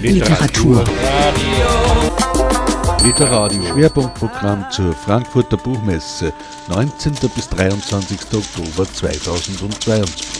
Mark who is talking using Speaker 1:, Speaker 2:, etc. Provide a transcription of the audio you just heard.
Speaker 1: Literatur.
Speaker 2: Literradio. Schwerpunktprogramm zur Frankfurter Buchmesse 19. bis 23. Oktober 2022.